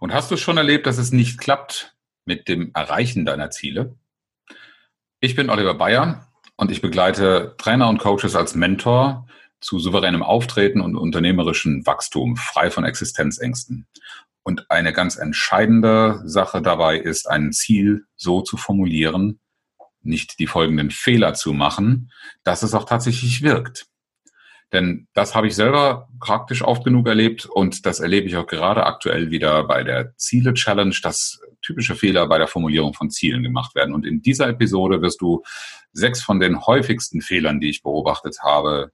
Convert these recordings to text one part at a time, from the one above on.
Und hast du schon erlebt, dass es nicht klappt mit dem Erreichen deiner Ziele? Ich bin Oliver Bayer und ich begleite Trainer und Coaches als Mentor zu souveränem Auftreten und unternehmerischem Wachstum, frei von Existenzängsten. Und eine ganz entscheidende Sache dabei ist, ein Ziel so zu formulieren, nicht die folgenden Fehler zu machen, dass es auch tatsächlich wirkt. Denn das habe ich selber praktisch oft genug erlebt und das erlebe ich auch gerade aktuell wieder bei der Ziele-Challenge, dass typische Fehler bei der Formulierung von Zielen gemacht werden. Und in dieser Episode wirst du sechs von den häufigsten Fehlern, die ich beobachtet habe,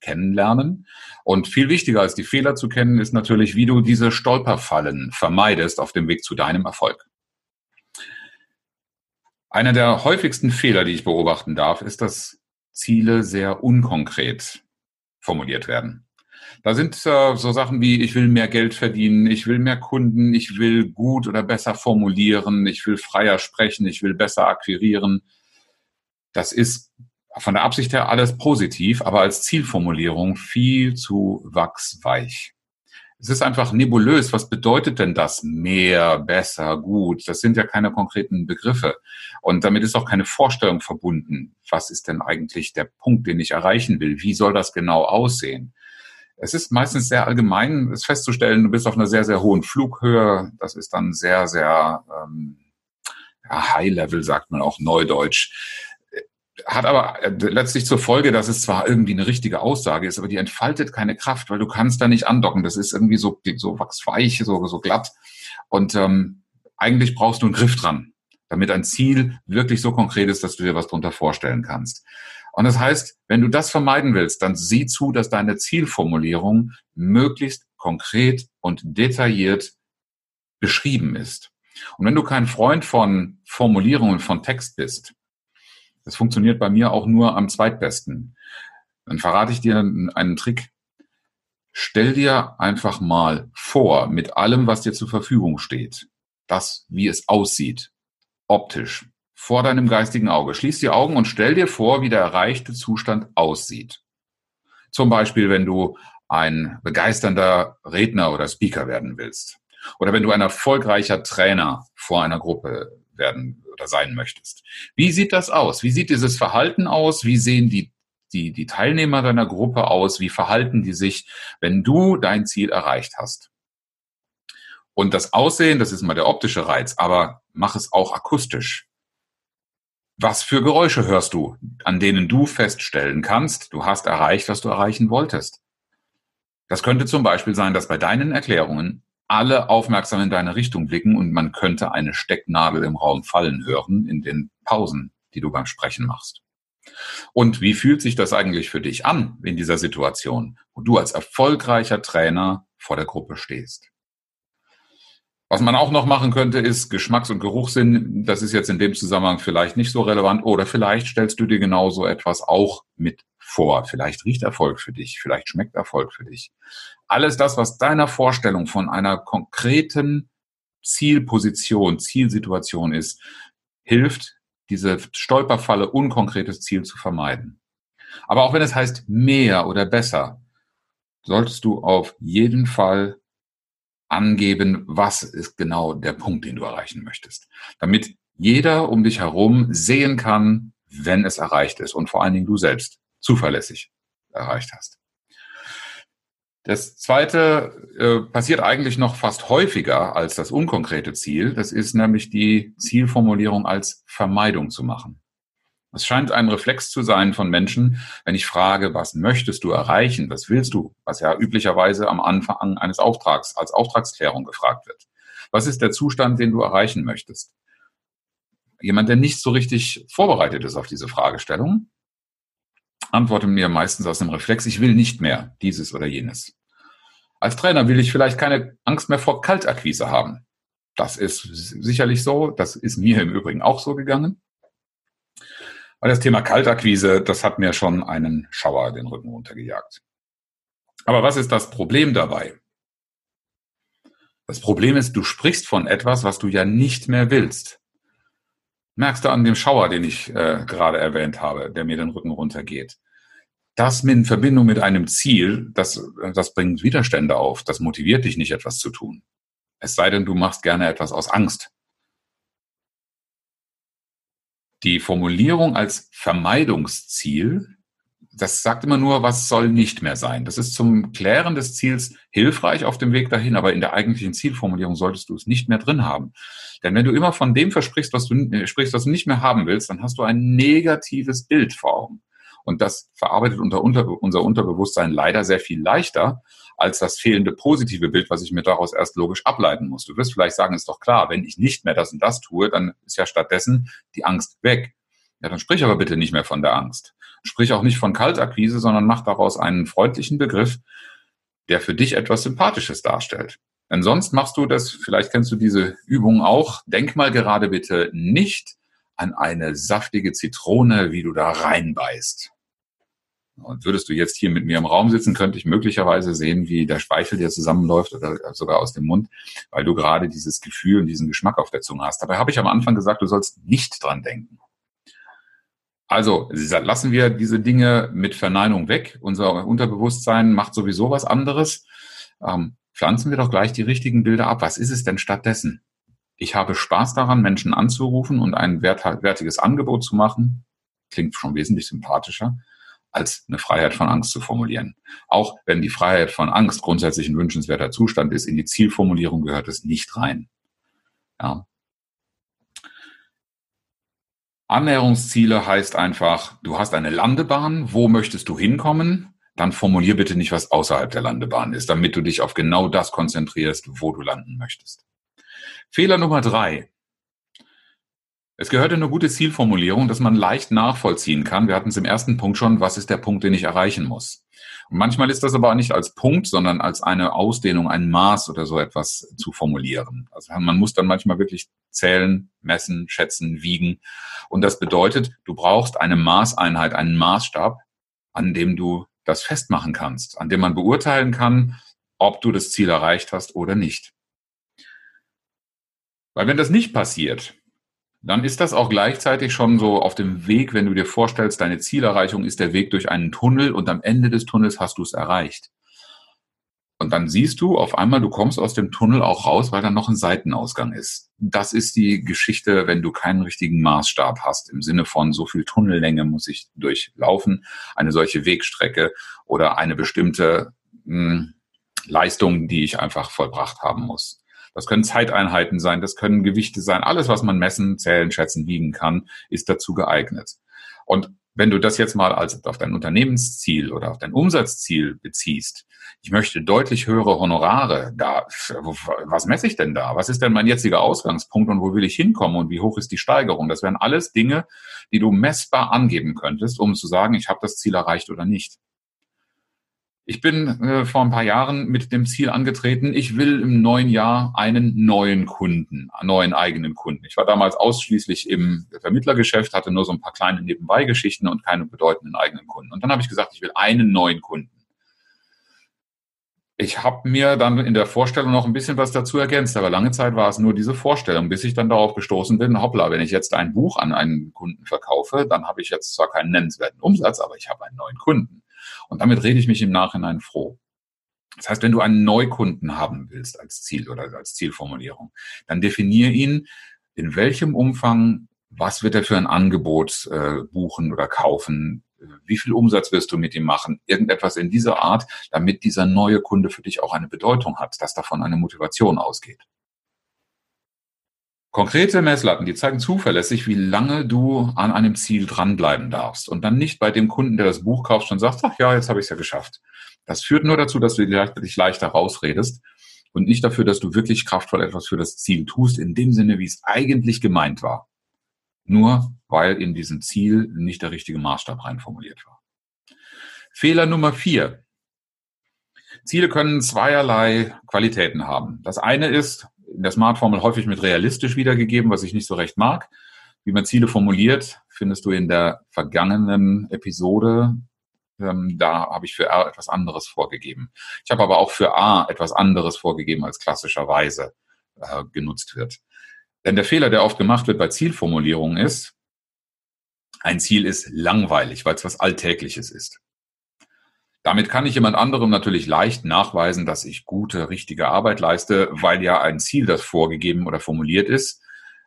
kennenlernen. Und viel wichtiger als die Fehler zu kennen, ist natürlich, wie du diese Stolperfallen vermeidest auf dem Weg zu deinem Erfolg. Einer der häufigsten Fehler, die ich beobachten darf, ist, dass Ziele sehr unkonkret formuliert werden. Da sind äh, so Sachen wie, ich will mehr Geld verdienen, ich will mehr Kunden, ich will gut oder besser formulieren, ich will freier sprechen, ich will besser akquirieren. Das ist von der Absicht her alles positiv, aber als Zielformulierung viel zu wachsweich. Es ist einfach nebulös. Was bedeutet denn das? Mehr, besser, gut. Das sind ja keine konkreten Begriffe. Und damit ist auch keine Vorstellung verbunden. Was ist denn eigentlich der Punkt, den ich erreichen will? Wie soll das genau aussehen? Es ist meistens sehr allgemein, es festzustellen, du bist auf einer sehr, sehr hohen Flughöhe. Das ist dann sehr, sehr ähm, ja, High Level, sagt man auch neudeutsch hat aber äh, letztlich zur Folge, dass es zwar irgendwie eine richtige Aussage ist, aber die entfaltet keine Kraft, weil du kannst da nicht andocken. Das ist irgendwie so, so wachsweich, so, so glatt. Und ähm, eigentlich brauchst du einen Griff dran, damit ein Ziel wirklich so konkret ist, dass du dir was drunter vorstellen kannst. Und das heißt, wenn du das vermeiden willst, dann sieh zu, dass deine Zielformulierung möglichst konkret und detailliert beschrieben ist. Und wenn du kein Freund von Formulierungen von Text bist, das funktioniert bei mir auch nur am zweitbesten. Dann verrate ich dir einen Trick. Stell dir einfach mal vor, mit allem, was dir zur Verfügung steht, das, wie es aussieht, optisch, vor deinem geistigen Auge. Schließ die Augen und stell dir vor, wie der erreichte Zustand aussieht. Zum Beispiel, wenn du ein begeisternder Redner oder Speaker werden willst. Oder wenn du ein erfolgreicher Trainer vor einer Gruppe werden oder sein möchtest. Wie sieht das aus? Wie sieht dieses Verhalten aus? Wie sehen die, die, die Teilnehmer deiner Gruppe aus? Wie verhalten die sich, wenn du dein Ziel erreicht hast? Und das Aussehen, das ist mal der optische Reiz, aber mach es auch akustisch. Was für Geräusche hörst du, an denen du feststellen kannst, du hast erreicht, was du erreichen wolltest? Das könnte zum Beispiel sein, dass bei deinen Erklärungen alle aufmerksam in deine Richtung blicken und man könnte eine Stecknadel im Raum fallen hören in den Pausen, die du beim Sprechen machst. Und wie fühlt sich das eigentlich für dich an in dieser Situation, wo du als erfolgreicher Trainer vor der Gruppe stehst? Was man auch noch machen könnte, ist Geschmacks- und Geruchssinn. Das ist jetzt in dem Zusammenhang vielleicht nicht so relevant. Oder vielleicht stellst du dir genauso etwas auch mit vor. Vielleicht riecht Erfolg für dich, vielleicht schmeckt Erfolg für dich. Alles das, was deiner Vorstellung von einer konkreten Zielposition, Zielsituation ist, hilft, diese Stolperfalle, unkonkretes Ziel zu vermeiden. Aber auch wenn es heißt mehr oder besser, solltest du auf jeden Fall angeben, was ist genau der Punkt, den du erreichen möchtest. Damit jeder um dich herum sehen kann, wenn es erreicht ist und vor allen Dingen du selbst zuverlässig erreicht hast. Das zweite äh, passiert eigentlich noch fast häufiger als das unkonkrete Ziel. Das ist nämlich die Zielformulierung als Vermeidung zu machen. Es scheint ein Reflex zu sein von Menschen, wenn ich frage, was möchtest du erreichen, was willst du, was ja üblicherweise am Anfang eines Auftrags als Auftragsklärung gefragt wird. Was ist der Zustand, den du erreichen möchtest? Jemand, der nicht so richtig vorbereitet ist auf diese Fragestellung, antwortet mir meistens aus dem Reflex, ich will nicht mehr dieses oder jenes. Als Trainer will ich vielleicht keine Angst mehr vor Kaltakquise haben. Das ist sicherlich so. Das ist mir im Übrigen auch so gegangen. Weil das Thema Kaltakquise, das hat mir schon einen Schauer den Rücken runtergejagt. Aber was ist das Problem dabei? Das Problem ist, du sprichst von etwas, was du ja nicht mehr willst. Merkst du an dem Schauer, den ich äh, gerade erwähnt habe, der mir den Rücken runtergeht. Das in Verbindung mit einem Ziel, das, das bringt Widerstände auf. Das motiviert dich nicht, etwas zu tun. Es sei denn, du machst gerne etwas aus Angst. Die Formulierung als Vermeidungsziel das sagt immer nur, was soll nicht mehr sein. Das ist zum Klären des Ziels hilfreich auf dem Weg dahin, aber in der eigentlichen Zielformulierung solltest du es nicht mehr drin haben. Denn wenn du immer von dem versprichst, was du äh, sprichst, was du nicht mehr haben willst, dann hast du ein negatives Bild vor Augen. Und das verarbeitet unter, unter, unser Unterbewusstsein leider sehr viel leichter als das fehlende positive Bild, was ich mir daraus erst logisch ableiten muss. Du wirst vielleicht sagen, ist doch klar, wenn ich nicht mehr das und das tue, dann ist ja stattdessen die Angst weg. Ja, dann sprich aber bitte nicht mehr von der Angst. Sprich auch nicht von Kaltakquise, sondern mach daraus einen freundlichen Begriff, der für dich etwas Sympathisches darstellt. Denn sonst machst du das, vielleicht kennst du diese Übung auch, denk mal gerade bitte nicht an eine saftige Zitrone, wie du da reinbeißt. Und würdest du jetzt hier mit mir im Raum sitzen, könnte ich möglicherweise sehen, wie der Speichel dir zusammenläuft oder sogar aus dem Mund, weil du gerade dieses Gefühl und diesen Geschmack auf der Zunge hast. Dabei habe ich am Anfang gesagt, du sollst nicht dran denken. Also lassen wir diese Dinge mit Verneinung weg. Unser Unterbewusstsein macht sowieso was anderes. Ähm, pflanzen wir doch gleich die richtigen Bilder ab. Was ist es denn stattdessen? Ich habe Spaß daran, Menschen anzurufen und ein wert, wertiges Angebot zu machen. Klingt schon wesentlich sympathischer, als eine Freiheit von Angst zu formulieren. Auch wenn die Freiheit von Angst grundsätzlich ein wünschenswerter Zustand ist, in die Zielformulierung gehört es nicht rein. Ja, Annäherungsziele heißt einfach, du hast eine Landebahn, wo möchtest du hinkommen? Dann formulier bitte nicht, was außerhalb der Landebahn ist, damit du dich auf genau das konzentrierst, wo du landen möchtest. Fehler Nummer drei. Es gehört in eine gute Zielformulierung, dass man leicht nachvollziehen kann. Wir hatten es im ersten Punkt schon, was ist der Punkt, den ich erreichen muss. Und manchmal ist das aber nicht als Punkt, sondern als eine Ausdehnung, ein Maß oder so etwas zu formulieren. Also man muss dann manchmal wirklich zählen, messen, schätzen, wiegen. Und das bedeutet, du brauchst eine Maßeinheit, einen Maßstab, an dem du das festmachen kannst, an dem man beurteilen kann, ob du das Ziel erreicht hast oder nicht. Weil wenn das nicht passiert, dann ist das auch gleichzeitig schon so auf dem Weg, wenn du dir vorstellst, deine Zielerreichung ist der Weg durch einen Tunnel und am Ende des Tunnels hast du es erreicht. Und dann siehst du auf einmal, du kommst aus dem Tunnel auch raus, weil da noch ein Seitenausgang ist. Das ist die Geschichte, wenn du keinen richtigen Maßstab hast, im Sinne von so viel Tunnellänge muss ich durchlaufen, eine solche Wegstrecke oder eine bestimmte mh, hm, Leistung, die ich einfach vollbracht haben muss. Das können Zeiteinheiten sein, das können Gewichte sein. Alles, was man messen, zählen, schätzen, wiegen kann, ist dazu geeignet. Und wenn du das jetzt mal als auf dein Unternehmensziel oder auf dein Umsatzziel beziehst, ich möchte deutlich höhere Honorare, da, was messe ich denn da? Was ist denn mein jetziger Ausgangspunkt und wo will ich hinkommen und wie hoch ist die Steigerung? Das wären alles Dinge, die du messbar angeben könntest, um zu sagen, ich habe das Ziel erreicht oder nicht. Ich bin äh, vor ein paar Jahren mit dem Ziel angetreten, ich will im neuen Jahr einen neuen Kunden, einen neuen eigenen Kunden. Ich war damals ausschließlich im Vermittlergeschäft, hatte nur so ein paar kleine Nebenbeigeschichten und keine bedeutenden eigenen Kunden. Und dann habe ich gesagt, ich will einen neuen Kunden. Ich habe mir dann in der Vorstellung noch ein bisschen was dazu ergänzt, aber lange Zeit war es nur diese Vorstellung, bis ich dann darauf gestoßen bin, hoppla, wenn ich jetzt ein Buch an einen Kunden verkaufe, dann habe ich jetzt zwar keinen nennenswerten Umsatz, aber ich habe einen neuen Kunden. Und damit rede ich mich im Nachhinein froh. Das heißt, wenn du einen Neukunden haben willst als Ziel oder als Zielformulierung, dann definier ihn, in welchem Umfang, was wird er für ein Angebot äh, buchen oder kaufen, wie viel Umsatz wirst du mit ihm machen, irgendetwas in dieser Art, damit dieser neue Kunde für dich auch eine Bedeutung hat, dass davon eine Motivation ausgeht. Konkrete Messlatten, die zeigen zuverlässig, wie lange du an einem Ziel dranbleiben darfst und dann nicht bei dem Kunden, der das Buch kauft, schon sagst, ach ja, jetzt habe ich es ja geschafft. Das führt nur dazu, dass du dich leichter rausredest und nicht dafür, dass du wirklich kraftvoll etwas für das Ziel tust, in dem Sinne, wie es eigentlich gemeint war. Nur weil in diesem Ziel nicht der richtige Maßstab reinformuliert war. Fehler Nummer vier. Ziele können zweierlei Qualitäten haben. Das eine ist, in der Smart-Formel häufig mit realistisch wiedergegeben, was ich nicht so recht mag. Wie man Ziele formuliert, findest du in der vergangenen Episode. Ähm, da habe ich für R etwas anderes vorgegeben. Ich habe aber auch für A etwas anderes vorgegeben, als klassischerweise äh, genutzt wird. Denn der Fehler, der oft gemacht wird bei Zielformulierungen ist, ein Ziel ist langweilig, weil es was Alltägliches ist. Damit kann ich jemand anderem natürlich leicht nachweisen, dass ich gute, richtige Arbeit leiste, weil ja ein Ziel, das vorgegeben oder formuliert ist,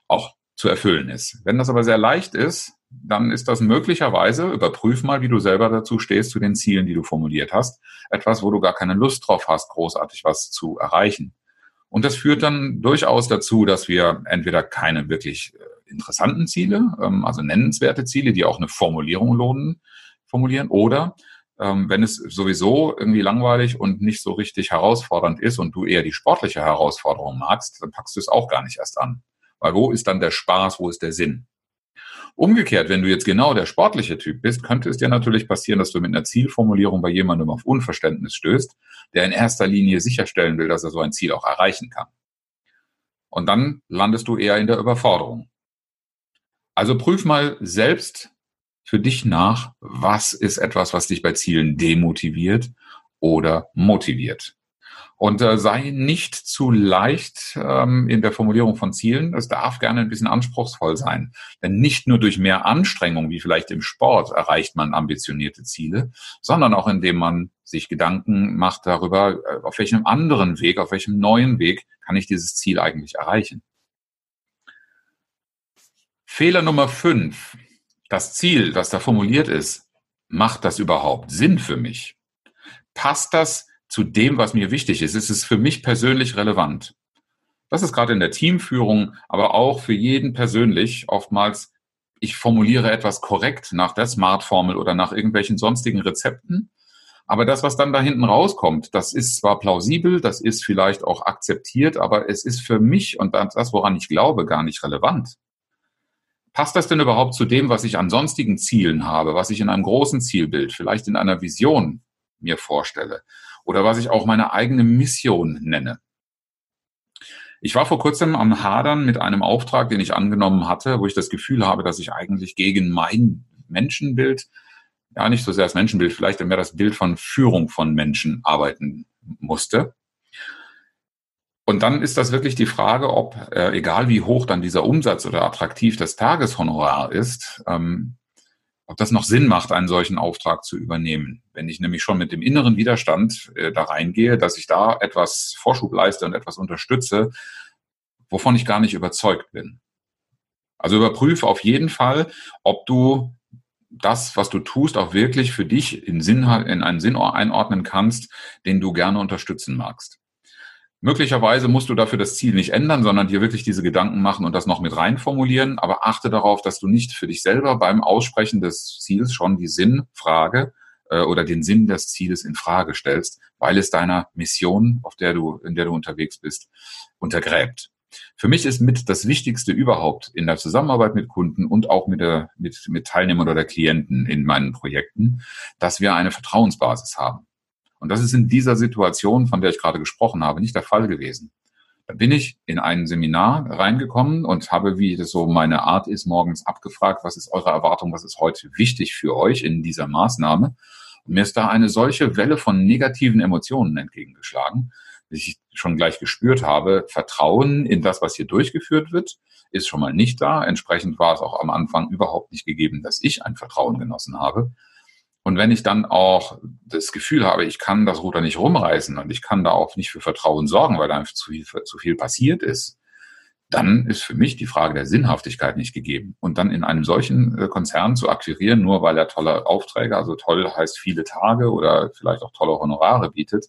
auch zu erfüllen ist. Wenn das aber sehr leicht ist, dann ist das möglicherweise, überprüf mal, wie du selber dazu stehst, zu den Zielen, die du formuliert hast, etwas, wo du gar keine Lust drauf hast, großartig was zu erreichen. Und das führt dann durchaus dazu, dass wir entweder keine wirklich äh, interessanten Ziele, ähm, also nennenswerte Ziele, die auch eine Formulierung lohnen, formulieren, oder ähm, wenn es sowieso irgendwie langweilig und nicht so richtig herausfordernd ist und du eher die sportliche Herausforderung magst, dann packst du es auch gar nicht erst an. Weil wo ist dann der Spaß, wo ist der Sinn? Umgekehrt, wenn du jetzt genau der sportliche Typ bist, könnte es dir natürlich passieren, dass du mit einer Zielformulierung bei jemandem auf Unverständnis stößt, der in erster Linie sicherstellen will, dass er so ein Ziel auch erreichen kann. Und dann landest du eher in der Überforderung. Also prüf mal selbst, für dich nach, was ist etwas, was dich bei Zielen demotiviert oder motiviert. Und äh, sei nicht zu leicht ähm, in der Formulierung von Zielen. Es darf gerne ein bisschen anspruchsvoll sein. Denn nicht nur durch mehr Anstrengung, wie vielleicht im Sport, erreicht man ambitionierte Ziele, sondern auch indem man sich Gedanken macht darüber, äh, auf welchem anderen Weg, auf welchem neuen Weg kann ich dieses Ziel eigentlich erreichen. Fehler Nummer fünf das Ziel, das da formuliert ist, macht das überhaupt Sinn für mich? Passt das zu dem, was mir wichtig ist? Ist es für mich persönlich relevant? Das ist gerade in der Teamführung, aber auch für jeden persönlich oftmals, ich formuliere etwas korrekt nach der Smart-Formel oder nach irgendwelchen sonstigen Rezepten. Aber das, was dann da hinten rauskommt, das ist zwar plausibel, das ist vielleicht auch akzeptiert, aber es ist für mich und das, woran ich glaube, gar nicht relevant. Passt das denn überhaupt zu dem, was ich an sonstigen Zielen habe, was ich in einem großen Zielbild, vielleicht in einer Vision mir vorstelle oder was ich auch meine eigene Mission nenne? Ich war vor kurzem am Hadern mit einem Auftrag, den ich angenommen hatte, wo ich das Gefühl habe, dass ich eigentlich gegen mein Menschenbild, ja nicht so sehr das Menschenbild, vielleicht mehr das Bild von Führung von Menschen arbeiten musste. Und dann ist das wirklich die Frage, ob, äh, egal wie hoch dann dieser Umsatz oder attraktiv das Tageshonorar ist, ähm, ob das noch Sinn macht, einen solchen Auftrag zu übernehmen. Wenn ich nämlich schon mit dem inneren Widerstand äh, da reingehe, dass ich da etwas Vorschub leiste und etwas unterstütze, wovon ich gar nicht überzeugt bin. Also überprüfe auf jeden Fall, ob du das, was du tust, auch wirklich für dich in, Sinn, in einen Sinn einordnen kannst, den du gerne unterstützen magst. Möglicherweise musst du dafür das Ziel nicht ändern, sondern dir wirklich diese Gedanken machen und das noch mit rein formulieren. Aber achte darauf, dass du nicht für dich selber beim Aussprechen des Ziels schon die Sinnfrage äh, oder den Sinn des Zieles in Frage stellst, weil es deiner Mission, auf der du, in der du unterwegs bist, untergräbt. Für mich ist mit das Wichtigste überhaupt in der Zusammenarbeit mit Kunden und auch mit, der, mit, mit Teilnehmern oder Klienten in meinen Projekten, dass wir eine Vertrauensbasis haben. Und das ist in dieser Situation, von der ich gerade gesprochen habe, nicht der Fall gewesen. Da bin ich in ein Seminar reingekommen und habe, wie das so meine Art ist, morgens abgefragt, was ist eure Erwartung, was ist heute wichtig für euch in dieser Maßnahme. Und mir ist da eine solche Welle von negativen Emotionen entgegengeschlagen, dass ich schon gleich gespürt habe, Vertrauen in das, was hier durchgeführt wird, ist schon mal nicht da. Entsprechend war es auch am Anfang überhaupt nicht gegeben, dass ich ein Vertrauen genossen habe. Und wenn ich dann auch das Gefühl habe, ich kann das Ruder nicht rumreißen und ich kann da auch nicht für Vertrauen sorgen, weil da einfach zu viel, zu viel passiert ist, dann ist für mich die Frage der Sinnhaftigkeit nicht gegeben. Und dann in einem solchen äh, Konzern zu akquirieren, nur weil er tolle Aufträge, also toll heißt viele Tage oder vielleicht auch tolle Honorare bietet,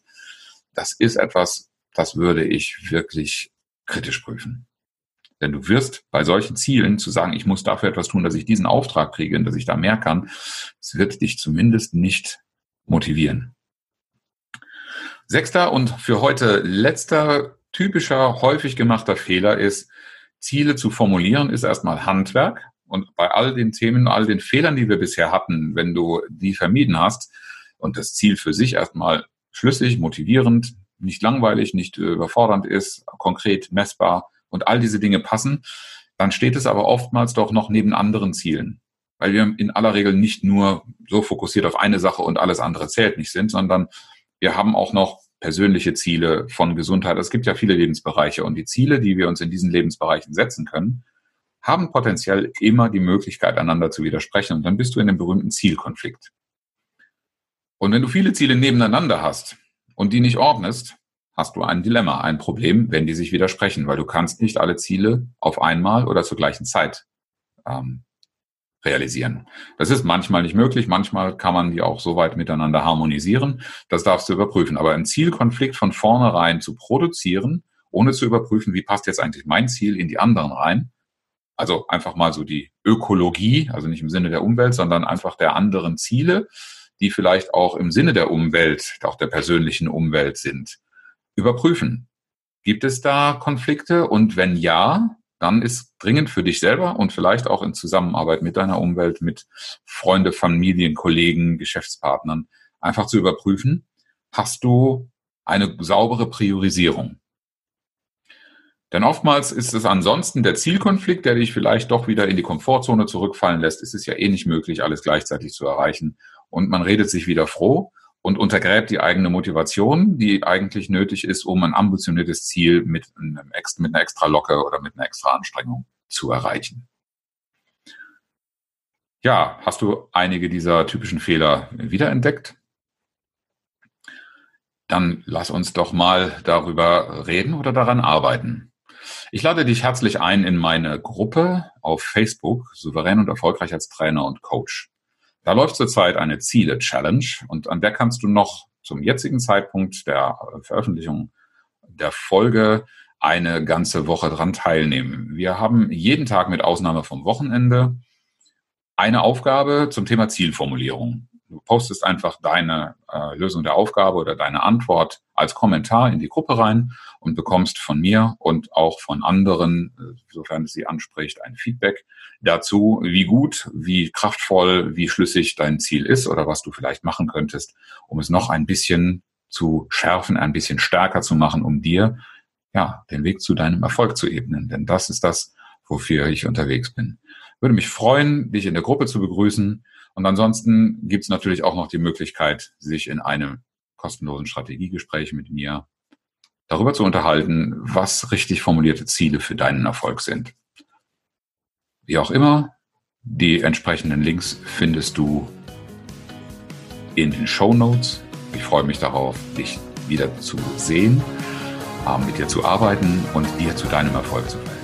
das ist etwas, das würde ich wirklich kritisch prüfen. Denn du wirst bei solchen Zielen zu sagen, ich muss dafür etwas tun, dass ich diesen Auftrag kriege und dass ich da mehr kann, es wird dich zumindest nicht motivieren. Sechster und für heute letzter typischer, häufig gemachter Fehler ist, Ziele zu formulieren, ist erstmal Handwerk. Und bei all den Themen, all den Fehlern, die wir bisher hatten, wenn du die vermieden hast und das Ziel für sich erstmal schlüssig, motivierend, nicht langweilig, nicht überfordernd ist, konkret messbar und all diese Dinge passen, dann steht es aber oftmals doch noch neben anderen Zielen. Weil wir in aller Regel nicht nur so fokussiert auf eine Sache und alles andere zählt nicht sind, sondern wir haben auch noch persönliche Ziele von Gesundheit. Es gibt ja viele Lebensbereiche und die Ziele, die wir uns in diesen Lebensbereichen setzen können, haben potenziell immer die Möglichkeit, einander zu widersprechen. Und dann bist du in dem berühmten Zielkonflikt. Und wenn du viele Ziele nebeneinander hast und die nicht ordnest, hast du ein Dilemma, ein Problem, wenn die sich widersprechen, weil du kannst nicht alle Ziele auf einmal oder zur gleichen Zeit ähm, realisieren. Das ist manchmal nicht möglich, manchmal kann man die auch so weit miteinander harmonisieren. Das darfst du überprüfen. Aber einen Zielkonflikt von vornherein zu produzieren, ohne zu überprüfen, wie passt jetzt eigentlich mein Ziel in die anderen rein, also einfach mal so die Ökologie, also nicht im Sinne der Umwelt, sondern einfach der anderen Ziele, die vielleicht auch im Sinne der Umwelt, auch der persönlichen Umwelt sind, überprüfen. Gibt es da Konflikte? Und wenn ja, dann ist dringend für dich selber und vielleicht auch in Zusammenarbeit mit deiner Umwelt, mit Freunde, Familien, Kollegen, Geschäftspartnern, einfach zu überprüfen, hast du eine saubere Priorisierung? Denn oftmals ist es ansonsten der Zielkonflikt, der dich vielleicht doch wieder in die Komfortzone zurückfallen lässt. Es ist ja eh nicht möglich, alles gleichzeitig zu erreichen. Und man redet sich wieder froh und untergräbt die eigene Motivation, die eigentlich nötig ist, um ein ambitioniertes Ziel mit, einem, mit einer extra Locke oder mit einer extra Anstrengung zu erreichen. Ja, hast du einige dieser typischen Fehler wiederentdeckt? Dann lass uns doch mal darüber reden oder daran arbeiten. Ich lade dich herzlich ein in meine Gruppe auf Facebook, souverän und erfolgreich als Trainer und Coach. Da läuft zurzeit eine Ziele-Challenge und an der kannst du noch zum jetzigen Zeitpunkt der Veröffentlichung der Folge eine ganze Woche dran teilnehmen. Wir haben jeden Tag mit Ausnahme vom Wochenende eine Aufgabe zum Thema Zielformulierung. Postest einfach deine äh, Lösung der Aufgabe oder deine Antwort als Kommentar in die Gruppe rein und bekommst von mir und auch von anderen, äh, sofern es sie anspricht, ein Feedback dazu, wie gut, wie kraftvoll, wie schlüssig dein Ziel ist oder was du vielleicht machen könntest, um es noch ein bisschen zu schärfen, ein bisschen stärker zu machen, um dir ja den Weg zu deinem Erfolg zu ebnen. Denn das ist das, wofür ich unterwegs bin. Würde mich freuen, dich in der Gruppe zu begrüßen. Und ansonsten gibt es natürlich auch noch die Möglichkeit, sich in einem kostenlosen Strategiegespräch mit mir darüber zu unterhalten, was richtig formulierte Ziele für deinen Erfolg sind. Wie auch immer, die entsprechenden Links findest du in den Show Notes. Ich freue mich darauf, dich wieder zu sehen, mit dir zu arbeiten und dir zu deinem Erfolg zu verhelfen.